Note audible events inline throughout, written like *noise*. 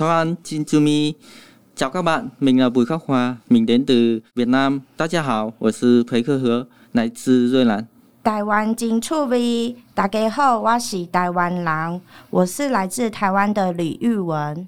台湾金珠咪，早 các bạn，mình là Bùi Khắc Hòa，mình đến từ Việt Nam。大家好，我是裴克和，来自瑞兰。台湾金趣味，大家好，我是台湾人，我是来自台湾的李玉文。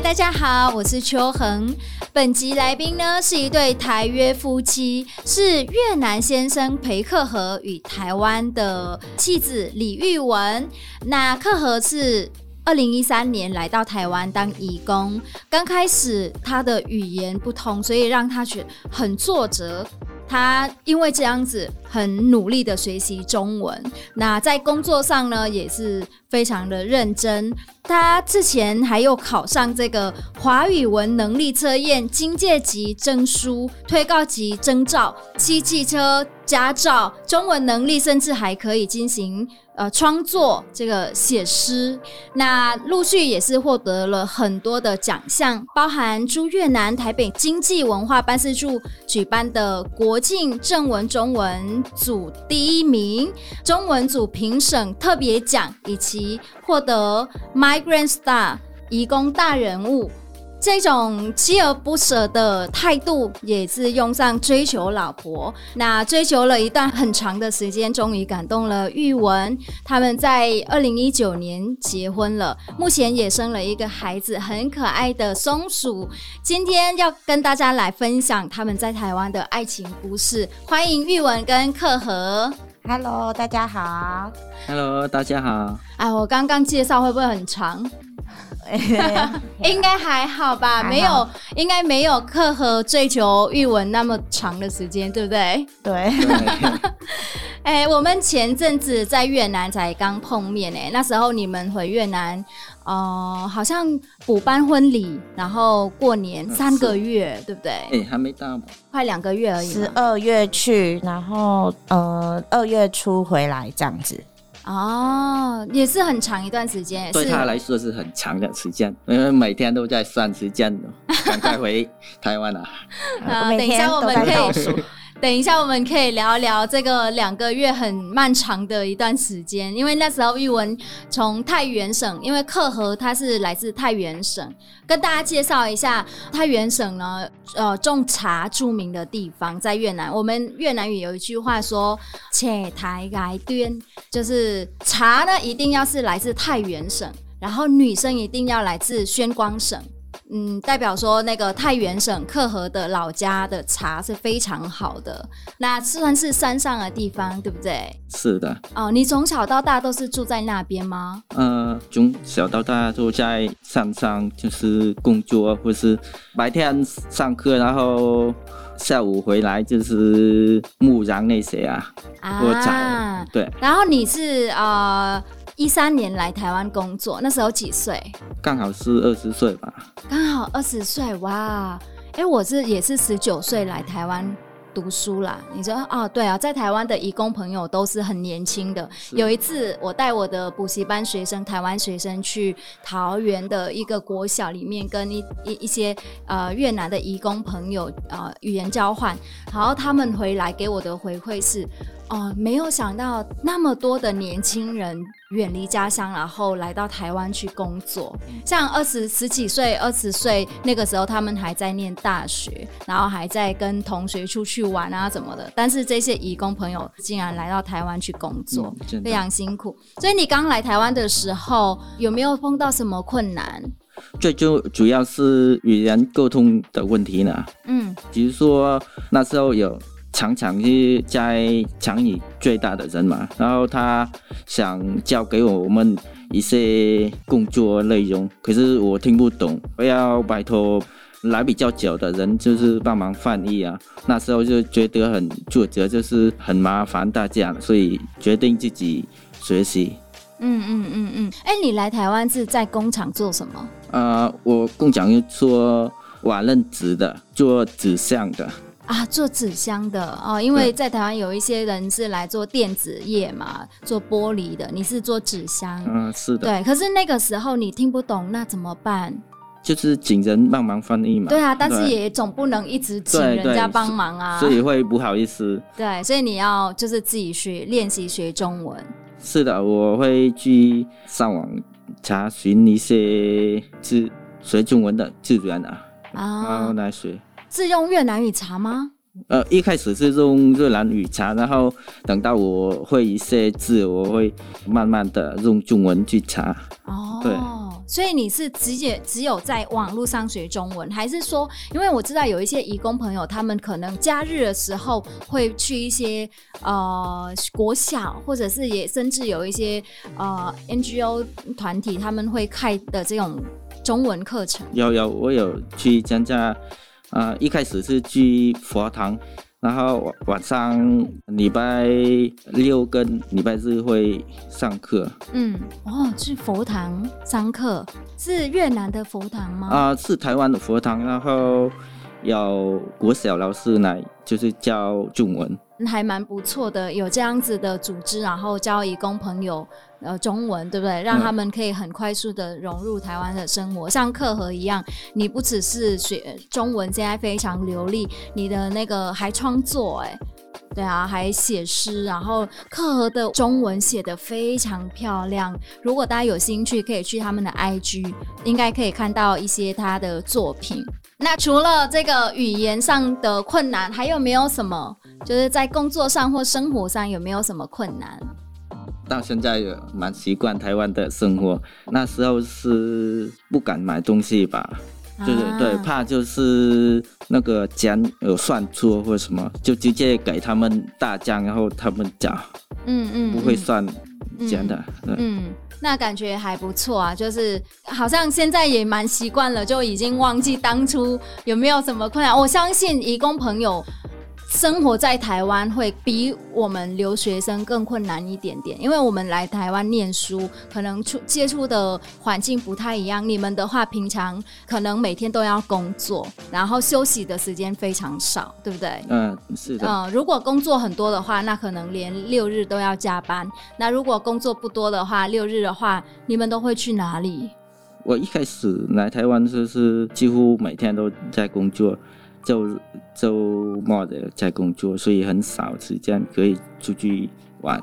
大家好，我是秋恒。本集来宾呢是一对台约夫妻，是越南先生裴克和与台湾的妻子李玉文。那克和是二零一三年来到台湾当义工，刚开始他的语言不通，所以让他觉很挫折。他因为这样子很努力的学习中文，那在工作上呢也是非常的认真。他之前还有考上这个华语文能力测验经界级证书、推告级证照、骑机车驾照、中文能力甚至还可以进行。呃，创作这个写诗，那陆续也是获得了很多的奖项，包含驻越南台北经济文化办事处举办的国庆正文中文组第一名、中文组评审特别奖，以及获得 Migrant Star 移工大人物。这种锲而不舍的态度，也是用上追求老婆。那追求了一段很长的时间，终于感动了玉文。他们在二零一九年结婚了，目前也生了一个孩子，很可爱的松鼠。今天要跟大家来分享他们在台湾的爱情故事。欢迎玉文跟克和。Hello，大家好。Hello，大家好。哎，我刚刚介绍会不会很长？*laughs* 应该还好吧，没有，应该没有克和追求玉文那么长的时间，对不对？对。*laughs* 哎、欸，我们前阵子在越南才刚碰面，哎，那时候你们回越南，哦、呃，好像补办婚礼，然后过年三个月，对不对？哎、欸，还没到，快两个月而已。十二月去，然后呃，二月初回来这样子。哦，也是很长一段时间，对他来说是很长的时间，因为每天都在算时间，赶快回台湾 *laughs* 了。啊，等一下我们可以。等一下，我们可以聊聊这个两个月很漫长的一段时间，因为那时候玉文从太原省，因为克和他是来自太原省，跟大家介绍一下太原省呢，呃，种茶著名的地方在越南。我们越南语有一句话说“且台来端”，就是茶呢一定要是来自太原省，然后女生一定要来自宣光省。嗯，代表说那个太原省克和的老家的茶是非常好的，那算是山上的地方，对不对？是的。哦，你从小到大都是住在那边吗？呃，从小到大都在山上，就是工作，或是白天上课，然后下午回来就是牧羊那些啊，啊，对。然后你是呃。一三年来台湾工作，那时候几岁？刚好是二十岁吧。刚好二十岁，哇！哎、欸，我是也是十九岁来台湾读书啦。你说哦，对啊，在台湾的移工朋友都是很年轻的。有一次，我带我的补习班学生，台湾学生去桃园的一个国小里面，跟一一一些呃越南的移工朋友呃语言交换，然后他们回来给我的回馈是。哦，没有想到那么多的年轻人远离家乡，然后来到台湾去工作。像二十十几岁、二十岁那个时候，他们还在念大学，然后还在跟同学出去玩啊什么的。但是这些移工朋友竟然来到台湾去工作，嗯，非常辛苦。所以你刚来台湾的时候，有没有碰到什么困难？最就主要是语言沟通的问题呢。嗯，比如说那时候有。常常是在厂里最大的人嘛，然后他想教给我们一些工作内容，可是我听不懂，我要拜托来比较久的人，就是帮忙翻译啊。那时候就觉得很挫折，就是很麻烦大家，所以决定自己学习。嗯嗯嗯嗯，哎、欸，你来台湾是在工厂做什么？呃，我工厂又做瓦楞纸的，做纸箱的。啊，做纸箱的哦，因为在台湾有一些人是来做电子业嘛，做玻璃的，你是做纸箱，嗯，是的，对。可是那个时候你听不懂，那怎么办？就是请人帮忙翻译嘛。对啊，但是也总不能一直请人家帮忙啊，所以会不好意思。对，所以你要就是自己去练习学中文。是的，我会去上网查询一些自学中文的资源啊，啊然后来学。是用越南语查吗？呃，一开始是用越南语查，然后等到我会一些字，我会慢慢的用中文去查。哦，对，所以你是直接只有在网络上学中文，还是说，因为我知道有一些义工朋友，他们可能假日的时候会去一些呃国小，或者是也甚至有一些呃 NGO 团体，他们会开的这种中文课程。有有，我有去参加。啊、呃，一开始是去佛堂，然后晚上礼拜六跟礼拜日会上课。嗯，哦，去佛堂上课，是越南的佛堂吗？啊、呃，是台湾的佛堂，然后有国小老师来，就是教中文。还蛮不错的，有这样子的组织，然后教义工朋友呃中文，对不对？让他们可以很快速的融入台湾的生活，嗯、像克和一样，你不只是学中文，现在非常流利，你的那个还创作，哎，对啊，还写诗，然后克和的中文写得非常漂亮。如果大家有兴趣，可以去他们的 IG，应该可以看到一些他的作品。那除了这个语言上的困难，还有没有什么？就是在工作上或生活上有没有什么困难？到现在也蛮习惯台湾的生活。那时候是不敢买东西吧，对对对，怕就是那个姜有算错或者什么，就直接给他们大姜，然后他们讲，嗯嗯，不会算姜的。嗯，嗯，那感觉还不错啊，就是好像现在也蛮习惯了，就已经忘记当初有没有什么困难。我相信义工朋友。生活在台湾会比我们留学生更困难一点点，因为我们来台湾念书，可能出接触的环境不太一样。你们的话，平常可能每天都要工作，然后休息的时间非常少，对不对？嗯，是的。嗯，如果工作很多的话，那可能连六日都要加班。那如果工作不多的话，六日的话，你们都会去哪里？我一开始来台湾就是几乎每天都在工作。周周末的在工作，所以很少时间可以出去玩。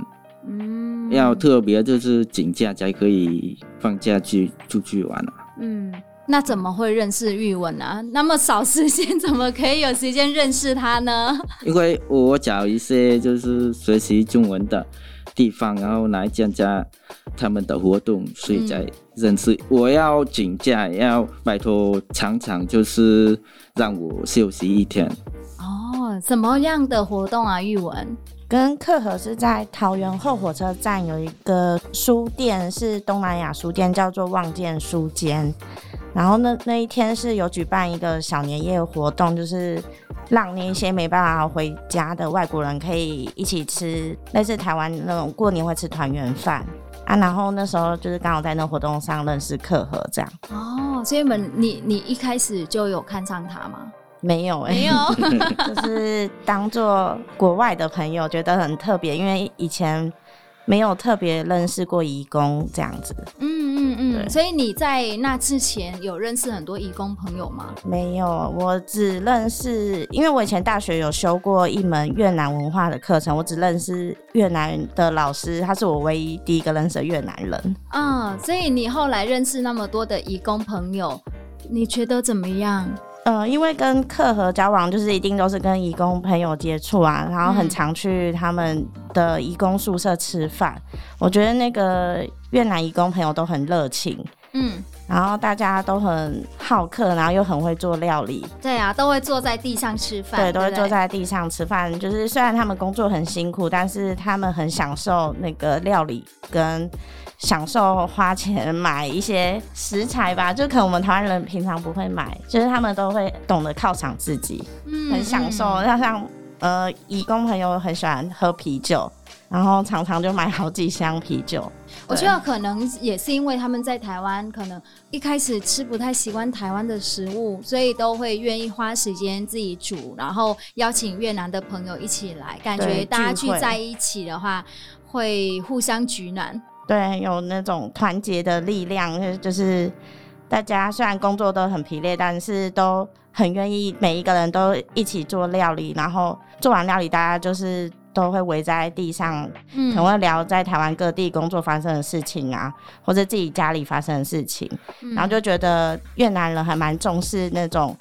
嗯，要特别就是请假才可以放假去出去玩啊。嗯，那怎么会认识玉文啊？那么少时间，怎么可以有时间认识他呢？因为我找一些就是学习中文的地方，然后来参加他们的活动，所以才认识。嗯、我要请假，要拜托常常就是让我休息一天。哦，什么样的活动啊？玉文跟克和是在桃园后火车站有一个书店，是东南亚书店，叫做望见书间。然后那那一天是有举办一个小年夜活动，就是让那些没办法回家的外国人可以一起吃类似台湾那种过年会吃团圆饭啊。然后那时候就是刚好在那活动上认识克和这样。哦，所以你们你你一开始就有看上他吗？没有、欸，没有，*laughs* 就是当做国外的朋友，觉得很特别，因为以前。没有特别认识过移工这样子，嗯嗯嗯，所以你在那之前有认识很多移工朋友吗？没有，我只认识，因为我以前大学有修过一门越南文化的课程，我只认识越南的老师，他是我唯一第一个认识的越南人。啊，所以你后来认识那么多的移工朋友，你觉得怎么样？嗯、呃，因为跟客和交往，就是一定都是跟义工朋友接触啊，然后很常去他们的义工宿舍吃饭。我觉得那个越南义工朋友都很热情，嗯，然后大家都很好客，然后又很会做料理。对啊，都会坐在地上吃饭。对，都会坐在地上吃饭。就是虽然他们工作很辛苦，但是他们很享受那个料理跟。享受花钱买一些食材吧，就可能我们台湾人平常不会买，就是他们都会懂得犒赏自己，嗯，很享受。像像呃，义工朋友很喜欢喝啤酒，然后常常就买好几箱啤酒。我觉得可能也是因为他们在台湾，可能一开始吃不太习惯台湾的食物，所以都会愿意花时间自己煮，然后邀请越南的朋友一起来，感觉大家聚在一起的话，会互相取暖。对，有那种团结的力量，就是大大家虽然工作都很疲累，但是都很愿意，每一个人都一起做料理，然后做完料理，大家就是。都会围在地上，可能会聊在台湾各地工作发生的事情啊，或者自己家里发生的事情，然后就觉得越南人还蛮重视那种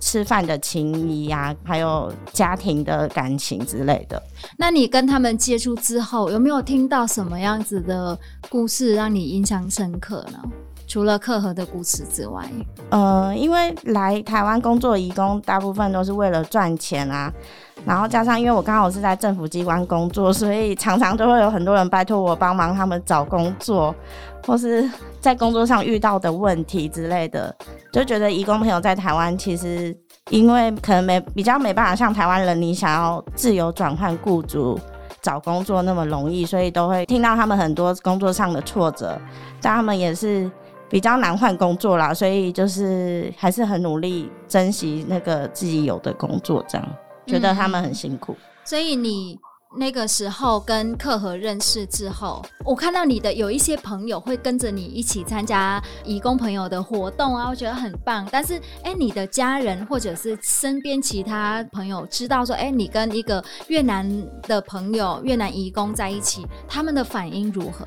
吃饭的情谊啊，还有家庭的感情之类的。那你跟他们接触之后，有没有听到什么样子的故事让你印象深刻呢？除了克和的故事之外，呃，因为来台湾工作的移工大部分都是为了赚钱啊。然后加上，因为我刚好是在政府机关工作，所以常常都会有很多人拜托我帮忙他们找工作，或是在工作上遇到的问题之类的，就觉得移工朋友在台湾其实因为可能没比较没办法像台湾人，你想要自由转换雇主找工作那么容易，所以都会听到他们很多工作上的挫折，但他们也是比较难换工作啦，所以就是还是很努力珍惜那个自己有的工作这样。觉得他们很辛苦，所以你那个时候跟克和认识之后，我看到你的有一些朋友会跟着你一起参加移工朋友的活动啊，我觉得很棒。但是，哎，你的家人或者是身边其他朋友知道说，哎，你跟一个越南的朋友、越南移工在一起，他们的反应如何？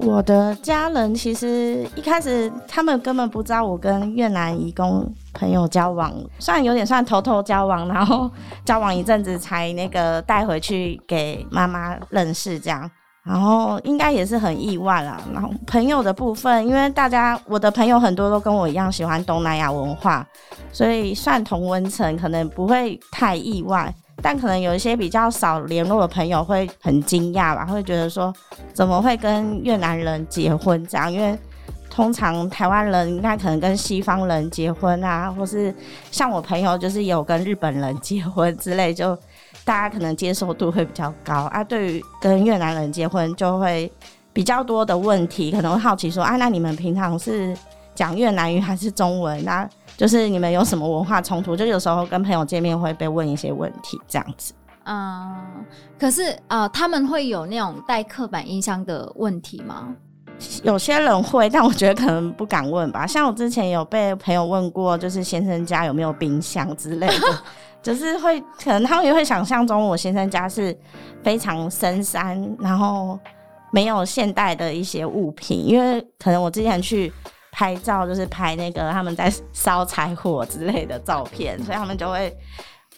我的家人其实一开始他们根本不知道我跟越南移工朋友交往，虽然有点算偷偷交往，然后交往一阵子才那个带回去给妈妈认识这样，然后应该也是很意外啦。然后朋友的部分，因为大家我的朋友很多都跟我一样喜欢东南亚文化，所以算同温层，可能不会太意外。但可能有一些比较少联络的朋友会很惊讶吧，会觉得说怎么会跟越南人结婚这样？因为通常台湾人应该可能跟西方人结婚啊，或是像我朋友就是有跟日本人结婚之类，就大家可能接受度会比较高啊。对于跟越南人结婚，就会比较多的问题，可能会好奇说啊，那你们平常是讲越南语还是中文？那就是你们有什么文化冲突？就有时候跟朋友见面会被问一些问题，这样子。嗯，可是啊、呃，他们会有那种带刻板印象的问题吗？有些人会，但我觉得可能不敢问吧。像我之前有被朋友问过，就是先生家有没有冰箱之类的，*laughs* 就是会可能他们也会想象中我先生家是非常深山，然后没有现代的一些物品，因为可能我之前去。拍照就是拍那个他们在烧柴火之类的照片，所以他们就会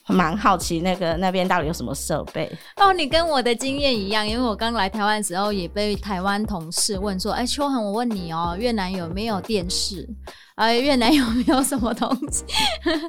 蛮好奇那个那边到底有什么设备。哦，你跟我的经验一样，因为我刚来台湾的时候也被台湾同事问说：“哎、秋恒，我问你哦，越南有没有电视？哎，越南有没有什么东西？”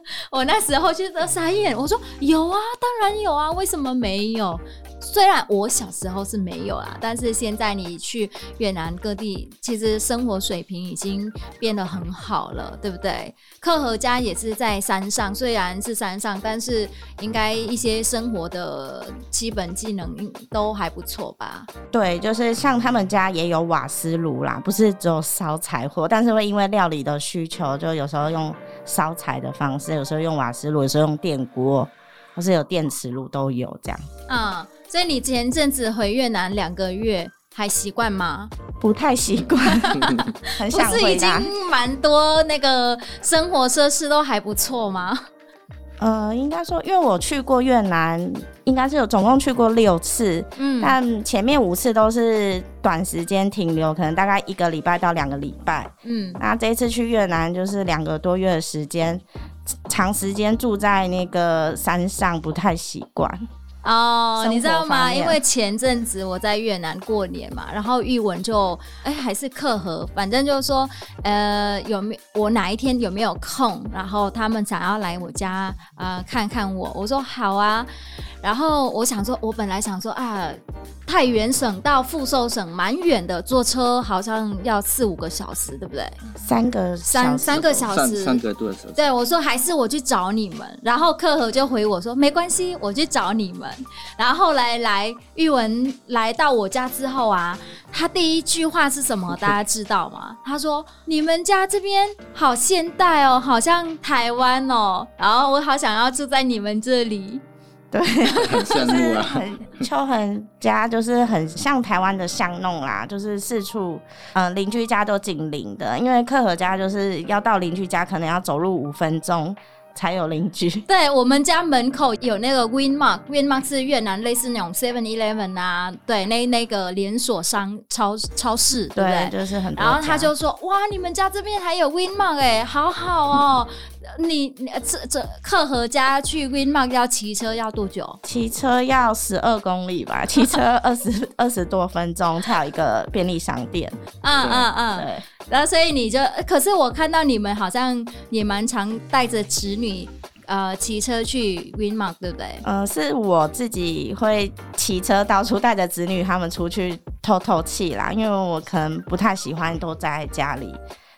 *laughs* 我那时候就傻眼，我说：“有啊，当然有啊，为什么没有？”虽然我小时候是没有啊，但是现在你去越南各地，其实生活水平已经变得很好了，对不对？克和家也是在山上，虽然是山上，但是应该一些生活的基本技能都还不错吧？对，就是像他们家也有瓦斯炉啦，不是只有烧柴火，但是会因为料理的需求，就有时候用烧柴的方式，有时候用瓦斯炉，有时候用电锅，或是有电磁炉都有这样。嗯。所以你前阵子回越南两个月还习惯吗？不太习惯，很想回不是已经蛮多那个生活设施都还不错吗？呃，应该说，因为我去过越南，应该是有总共去过六次，嗯，但前面五次都是短时间停留，可能大概一个礼拜到两个礼拜，嗯，那这一次去越南就是两个多月的时间，长时间住在那个山上，不太习惯。哦，你知道吗？因为前阵子我在越南过年嘛，然后玉文就哎、欸、还是克和，反正就是说呃有没我哪一天有没有空，然后他们想要来我家呃看看我，我说好啊。然后我想说，我本来想说啊，太原省到富寿省蛮远的，坐车好像要四五个小时，对不对？三个三三个小时，三个多小时。对，我说还是我去找你们。然后克和就回我说没关系，我去找你们。然后后来来玉文来到我家之后啊，他第一句话是什么？大家知道吗？他说你们家这边好现代哦，好像台湾哦。然后我好想要住在你们这里。对，很羡慕啊。秋恒家就是很像台湾的巷弄啦，就是四处嗯邻居家都紧邻的，因为克和家就是要到邻居家可能要走路五分钟。才有邻居。*laughs* 对，我们家门口有那个 Winmark，Winmark 是越南类似那种 Seven Eleven 啊，对，那那个连锁商超超市，对不对？对，就是很多。然后他就说：“哇，你们家这边还有 Winmark 哎，好好哦。”你这这克和家去 Winmark 要骑车要多久？骑车要十二公里吧，骑车二十 *laughs* 二十多分钟才有一个便利商店。嗯嗯嗯，对。然后所以你就，可是我看到你们好像也蛮常带着侄女呃骑车去 Winmark，对不对？呃，是我自己会骑车到处带着子女他们出去透透气啦，因为我可能不太喜欢都在家里。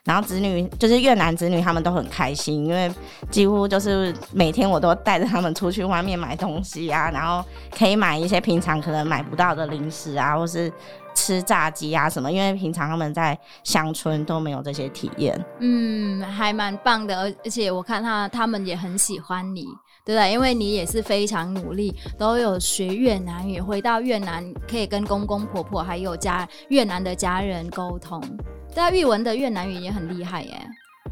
然后子女就是越南子女，他们都很开心，因为几乎就是每天我都带着他们出去外面买东西啊，然后可以买一些平常可能买不到的零食啊，或是吃炸鸡啊什么，因为平常他们在乡村都没有这些体验。嗯，还蛮棒的，而而且我看他他们也很喜欢你，对不对？因为你也是非常努力，都有学越南语，回到越南可以跟公公婆婆还有家越南的家人沟通。对啊，玉文的越南语也很厉害耶。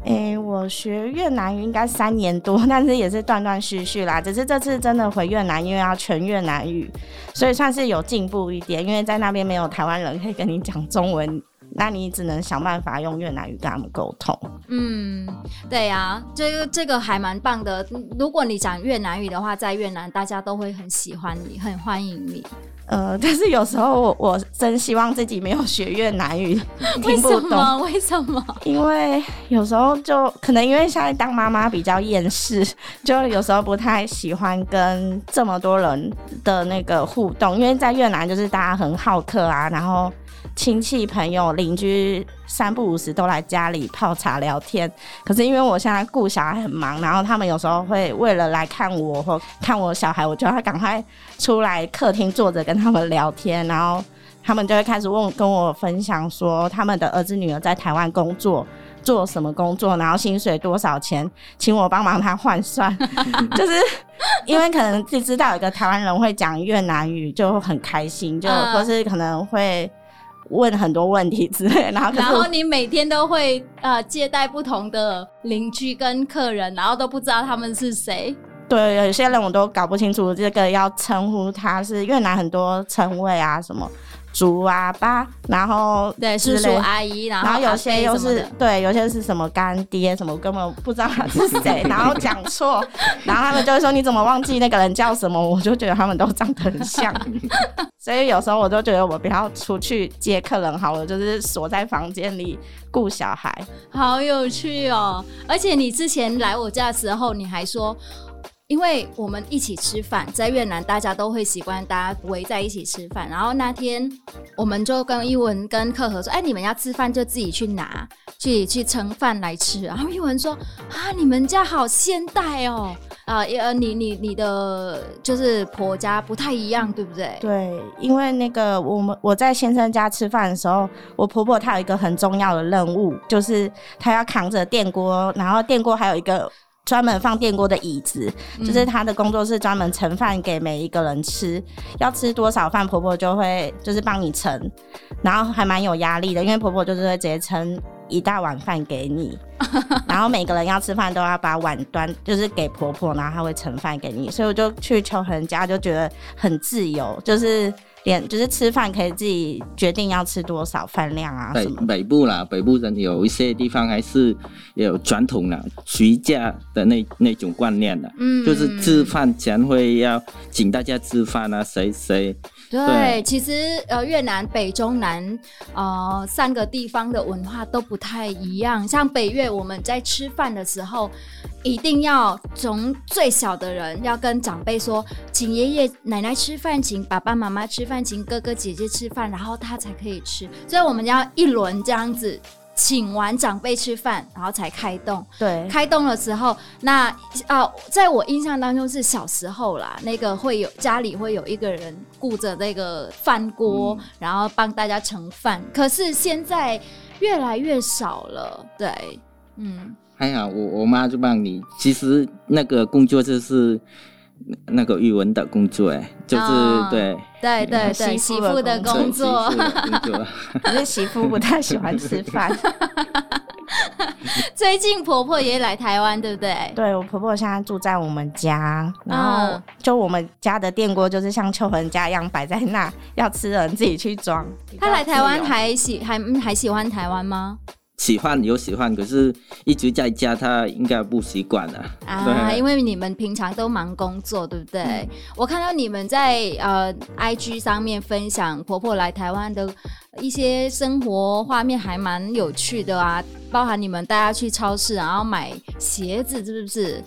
诶、我学越南语应该三年多，但是也是断断续续啦。只是这次真的回越南，因为要全越南语，所以算是有进步一点。因为在那边没有台湾人可以跟你讲中文，那你只能想办法用越南语跟他们沟通。嗯，对呀、啊，这个这个还蛮棒的。如果你讲越南语的话，在越南大家都会很喜欢你，很欢迎你。呃，*laughs* 但是有时候我我真希望自己没有学越南语，*laughs* 听不懂。为什么？因为有时候就可能因为现在当妈妈比较厌世，*laughs* 就有时候不太喜欢跟这么多人的那个互动。因为在越南就是大家很好客啊，然后。亲戚朋友邻居三不五时都来家里泡茶聊天，可是因为我现在顾小孩很忙，然后他们有时候会为了来看我或看我小孩，我就要赶快出来客厅坐着跟他们聊天，然后他们就会开始问跟我分享说他们的儿子女儿在台湾工作做什么工作，然后薪水多少钱，请我帮忙他换算，*laughs* 就是因为可能就知道有一个台湾人会讲越南语，就很开心，就或是可能会。问很多问题之类，*laughs* 然后然后你每天都会呃接待不同的邻居跟客人，然后都不知道他们是谁。对，有些人我都搞不清楚这个要称呼他是越南很多称谓啊什么。叔啊爸，然后对叔叔阿姨，然后有些又是对，有些是什么干爹什么，根本不知道他是谁，*laughs* 然后讲错，然后他们就会说你怎么忘记那个人叫什么？我就觉得他们都长得很像，*laughs* 所以有时候我都觉得我不要出去接客人好了，就是锁在房间里顾小孩，好有趣哦！而且你之前来我家的时候，你还说。因为我们一起吃饭，在越南大家都会习惯大家围在一起吃饭。然后那天我们就跟一文跟克和说：“哎，你们要吃饭就自己去拿，去去盛饭来吃。”然后一文说：“啊，你们家好现代哦，啊，呃，你你你的就是婆家不太一样，对不对？”对，因为那个我们我在先生家吃饭的时候，我婆婆她有一个很重要的任务，就是她要扛着电锅，然后电锅还有一个。专门放电锅的椅子，就是他的工作室专门盛饭给每一个人吃，嗯、要吃多少饭，婆婆就会就是帮你盛，然后还蛮有压力的，因为婆婆就是会直接盛一大碗饭给你，*laughs* 然后每个人要吃饭都要把碗端就是给婆婆，然后她会盛饭给你，所以我就去秋恒家就觉得很自由，就是。点就是吃饭可以自己决定要吃多少饭量啊什么。北北部啦，北部人有一些地方还是有传统的徐家的那那种观念的，嗯，就是吃饭前会要请大家吃饭啊，谁谁。对，对其实呃，越南北中南呃三个地方的文化都不太一样。像北越，我们在吃饭的时候，一定要从最小的人要跟长辈说，请爷爷奶奶吃饭，请爸爸妈妈吃饭，请哥哥姐姐吃饭，然后他才可以吃。所以我们要一轮这样子。请完长辈吃饭，然后才开动。对，开动的时候，那啊、呃，在我印象当中是小时候啦，那个会有家里会有一个人顾着那个饭锅，嗯、然后帮大家盛饭。可是现在越来越少了。对，嗯，还好，我我妈就帮你。其实那个工作就是那个语文的工作，哎，就是、哦、对对对对，媳妇的工作，*laughs* 可是媳妇不太喜欢吃饭。*laughs* 最近婆婆也来台湾，对不对？对，我婆婆现在住在我们家，然后就我们家的电锅就是像秋恒家一样摆在那，要吃的人自己去装。她来台湾还喜还还喜欢台湾吗？喜欢有喜欢，可是一直在家，他应该不习惯了啊。因为你们平常都忙工作，对不对？嗯、我看到你们在呃 IG 上面分享婆婆来台湾的一些生活画面，还蛮有趣的啊。包含你们带她去超市，然后买鞋子，是不是？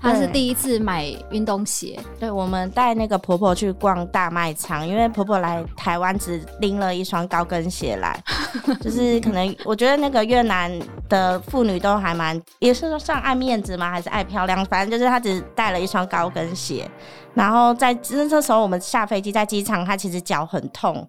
她是第一次买运动鞋。对，我们带那个婆婆去逛大卖场，因为婆婆来台湾只拎了一双高跟鞋来，*laughs* 就是可能我觉得那个越南的妇女都还蛮，也是说算爱面子吗？还是爱漂亮？反正就是她只带了一双高跟鞋。然后在那这时候，我们下飞机在机场，她其实脚很痛，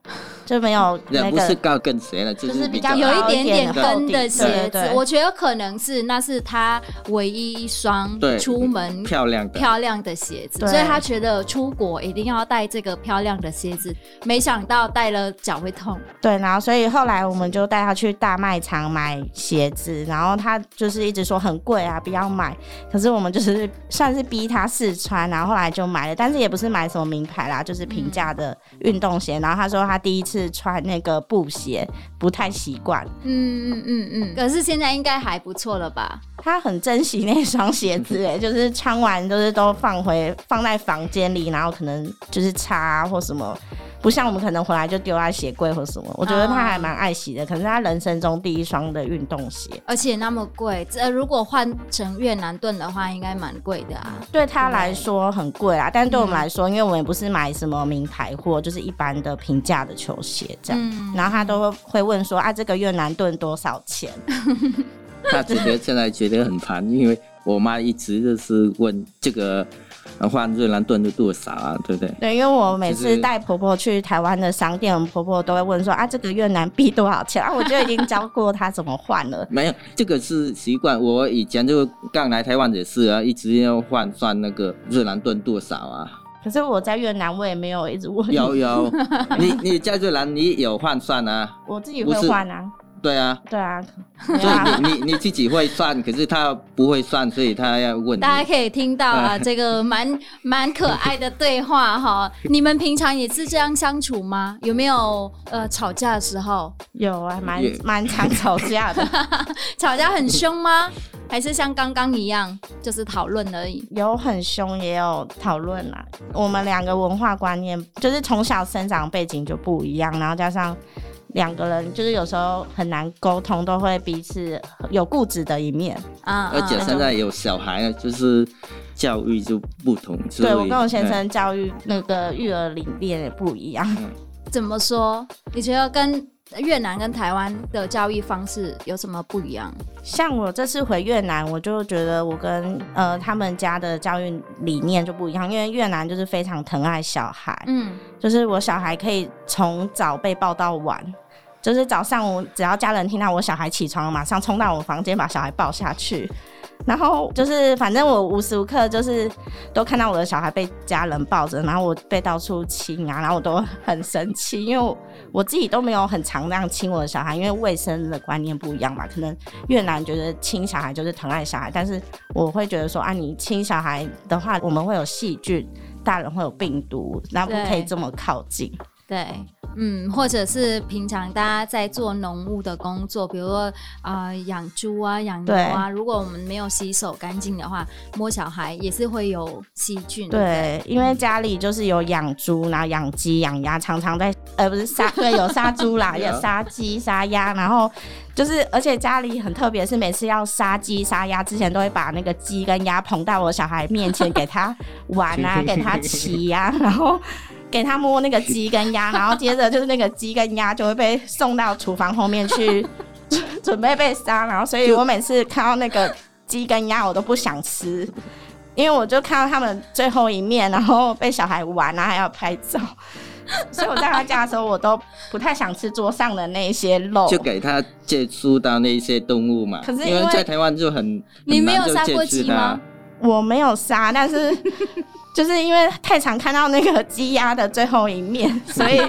就没有那个。不是高跟鞋了，就是比较有一点点跟的鞋子。我觉得可能是那是他唯一一双出门漂亮漂亮的鞋子，所以他觉得出国一定要带这个漂亮的鞋子。没想到带了脚会痛。对，然后所以后来我们就带他去大卖场买鞋子，然后他就是一直说很贵啊，不要买。可是我们就是算是逼他试穿，然后后来就买了。但是也不是买什么名牌啦，就是平价的运动鞋。嗯、然后他说他第一次穿那个布鞋，不太习惯。嗯嗯嗯嗯。可是现在应该还不错了吧？他很珍惜那双鞋子，哎，*laughs* 就是穿完就是都放回放在房间里，然后可能就是擦或什么。不像我们可能回来就丢在鞋柜或什么，我觉得他还蛮爱惜的。可能是他人生中第一双的运动鞋，而且那么贵。这如果换成越南盾的话，应该蛮贵的啊。对他来说很贵啊，但对我们来说，因为我们也不是买什么名牌货，就是一般的平价的球鞋这样。嗯、然后他都会问说啊，这个越南盾多少钱？*laughs* 他觉得现在觉得很烦，因为我妈一直就是问这个。换越南盾就多少啊？对不对？对，因为我每次带婆婆去台湾的商店，婆婆都会问说啊，这个越南币多少钱啊？*laughs* 我就已经教过她怎么换了。没有，这个是习惯。我以前就刚来台湾也是啊，一直要换算那个越南盾多少啊。可是我在越南，我也没有一直问。有有，*laughs* 你你在越南你有换算啊？我自己会换啊。对啊，对啊，所以你你你自己会算，可是他不会算，所以他要问。大家可以听到啊，这个蛮蛮可爱的对话哈。*laughs* 你们平常也是这样相处吗？有没有呃吵架的时候？有啊，蛮蛮常吵架的。*laughs* 吵架很凶吗？还是像刚刚一样，就是讨论而已？有很凶，也有讨论啦。我们两个文化观念就是从小生长背景就不一样，然后加上。两个人就是有时候很难沟通，都会彼此有固执的一面啊。而且现在有小孩，就是教育就不同。对，我跟我先生教育那个育儿理念也不一样。怎么说？你觉得跟？越南跟台湾的教育方式有什么不一样？像我这次回越南，我就觉得我跟呃他们家的教育理念就不一样，因为越南就是非常疼爱小孩，嗯，就是我小孩可以从早被抱到晚，就是早上我只要家人听到我小孩起床，马上冲到我房间把小孩抱下去。然后就是，反正我无时无刻就是都看到我的小孩被家人抱着，然后我被到处亲啊，然后我都很生气，因为我，我自己都没有很常那样亲我的小孩，因为卫生的观念不一样嘛。可能越南觉得亲小孩就是疼爱小孩，但是我会觉得说啊，你亲小孩的话，我们会有细菌，大人会有病毒，那不可以这么靠近。对。嗯，或者是平常大家在做农务的工作，比如说啊养猪啊、养牛啊，如果我们没有洗手干净的话，摸小孩也是会有细菌。对，对因为家里就是有养猪，然后养鸡、养鸭，常常在呃不是杀，对，有杀猪啦，*laughs* 有杀鸡、杀鸭，然后就是而且家里很特别，是每次要杀鸡、杀鸭之前，都会把那个鸡跟鸭捧到我小孩面前给他玩啊，*laughs* 给他骑呀、啊，然后。给他摸那个鸡跟鸭，然后接着就是那个鸡跟鸭就会被送到厨房后面去准备被杀，然后所以我每次看到那个鸡跟鸭，我都不想吃，因为我就看到他们最后一面，然后被小孩玩啊，还要拍照，所以我在他家的时候，我都不太想吃桌上的那些肉，就给他接触到那些动物嘛。可是因为在台湾就很，你没有杀过鸡吗？我没有杀，但是。就是因为太常看到那个鸡鸭的最后一面，*laughs* 所以。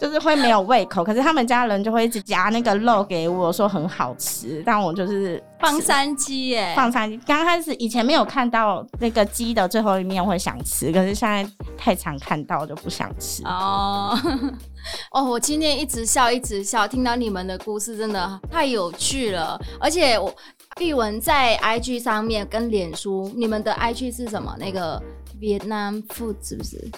就是会没有胃口，可是他们家人就会一直夹那个肉给我，说很好吃，但我就是放山鸡耶，放山鸡。刚开始以前没有看到那个鸡的最后一面会想吃，可是现在太常看到就不想吃。哦 *laughs* 哦，我今天一直笑一直笑，听到你们的故事真的太有趣了，而且我玉文在 IG 上面跟脸书，你们的 IG 是什么？那个 Vietnam Food 是不是？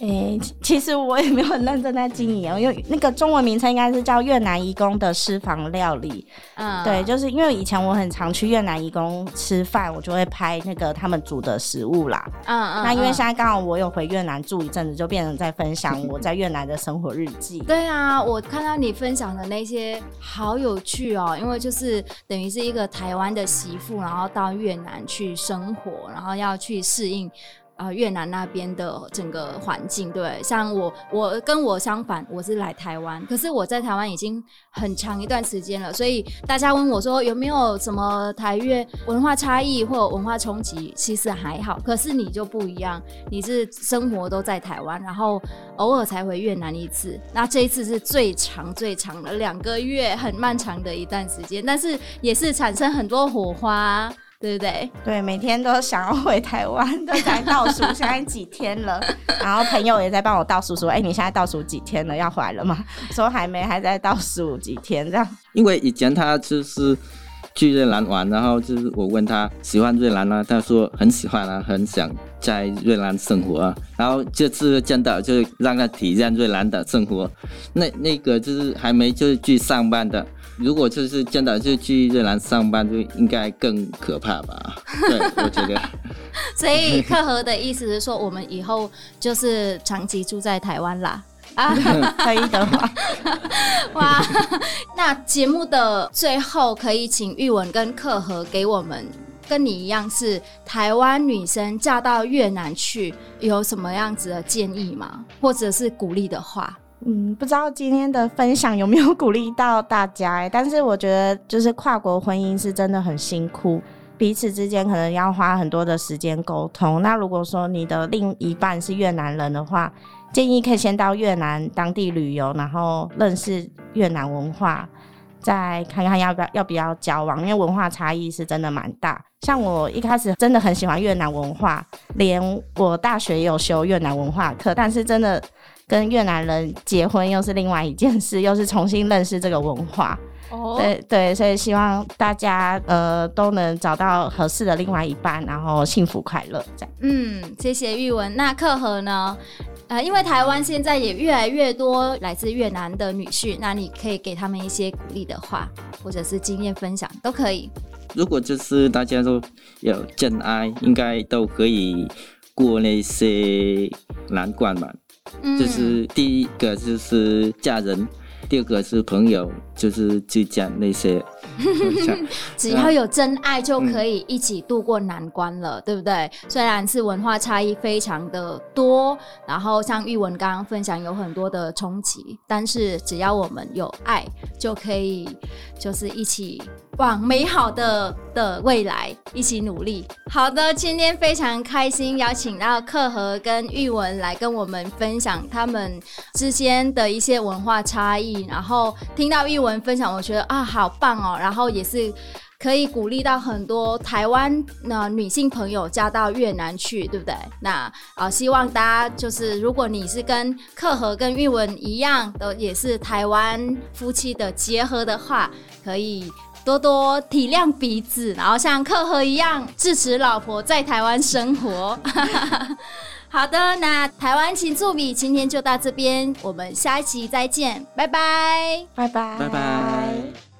诶、欸，其实我也没有很认真在经营，因为那个中文名称应该是叫越南移工的私房料理。嗯，对，就是因为以前我很常去越南移工吃饭，我就会拍那个他们煮的食物啦。嗯嗯。那因为现在刚好我有回越南住一阵子，就变成在分享我在越南的生活日记。对啊，我看到你分享的那些好有趣哦，因为就是等于是一个台湾的媳妇，然后到越南去生活，然后要去适应。啊、越南那边的整个环境，对，像我，我跟我相反，我是来台湾，可是我在台湾已经很长一段时间了，所以大家问我说有没有什么台越文化差异或文化冲击，其实还好。可是你就不一样，你是生活都在台湾，然后偶尔才回越南一次，那这一次是最长最长的两个月，很漫长的一段时间，但是也是产生很多火花。对不对？对，每天都想要回台湾，都在倒数现在几天了。*laughs* 然后朋友也在帮我倒数，说：“哎，你现在倒数几天了？要回来了吗？”说还没，还在倒数几天这样。因为以前他就是去越南玩，然后就是我问他喜欢越南吗？他说很喜欢啊，很想在越南生活啊。然后这次见到就让他体验越南的生活。那 *laughs* 那个就是还没就是去上班的。如果就是见到就去越南上班，就应该更可怕吧？*laughs* 对，我觉得。所以克和的意思是说，我们以后就是长期住在台湾啦。啊，可以的话。*laughs* 哇，那节目的最后，可以请玉文跟克和给我们跟你一样是台湾女生嫁到越南去，有什么样子的建议吗？或者是鼓励的话？嗯，不知道今天的分享有没有鼓励到大家欸，但是我觉得就是跨国婚姻是真的很辛苦，彼此之间可能要花很多的时间沟通。那如果说你的另一半是越南人的话，建议可以先到越南当地旅游，然后认识越南文化，再看看要不要要不要交往，因为文化差异是真的蛮大。像我一开始真的很喜欢越南文化，连我大学也有修越南文化课，但是真的。跟越南人结婚又是另外一件事，又是重新认识这个文化。哦，对对，所以希望大家呃都能找到合适的另外一半，然后幸福快乐这样。嗯，谢谢玉文。那克和呢？呃，因为台湾现在也越来越多来自越南的女婿，那你可以给他们一些鼓励的话，或者是经验分享都可以。如果就是大家都有真爱，应该都可以过那些难关嘛。就是第一个就是家人，第二个是朋友，就是去讲那些。*laughs* 只要有真爱就可以一起度过难关了，嗯、对不对？虽然是文化差异非常的多，然后像玉文刚刚分享有很多的冲击，但是只要我们有爱，就可以就是一起往美好的的未来一起努力。好的，今天非常开心邀请到克和跟玉文来跟我们分享他们之间的一些文化差异，然后听到玉文分享，我觉得啊，好棒哦！然后也是可以鼓励到很多台湾的女性朋友嫁到越南去，对不对？那啊、希望大家就是，如果你是跟克和跟玉文一样的，也是台湾夫妻的结合的话，可以多多体谅彼此，然后像克和一样支持老婆在台湾生活。*laughs* 好的，那台湾请助米今天就到这边，我们下一期再见，拜拜，拜拜，拜拜。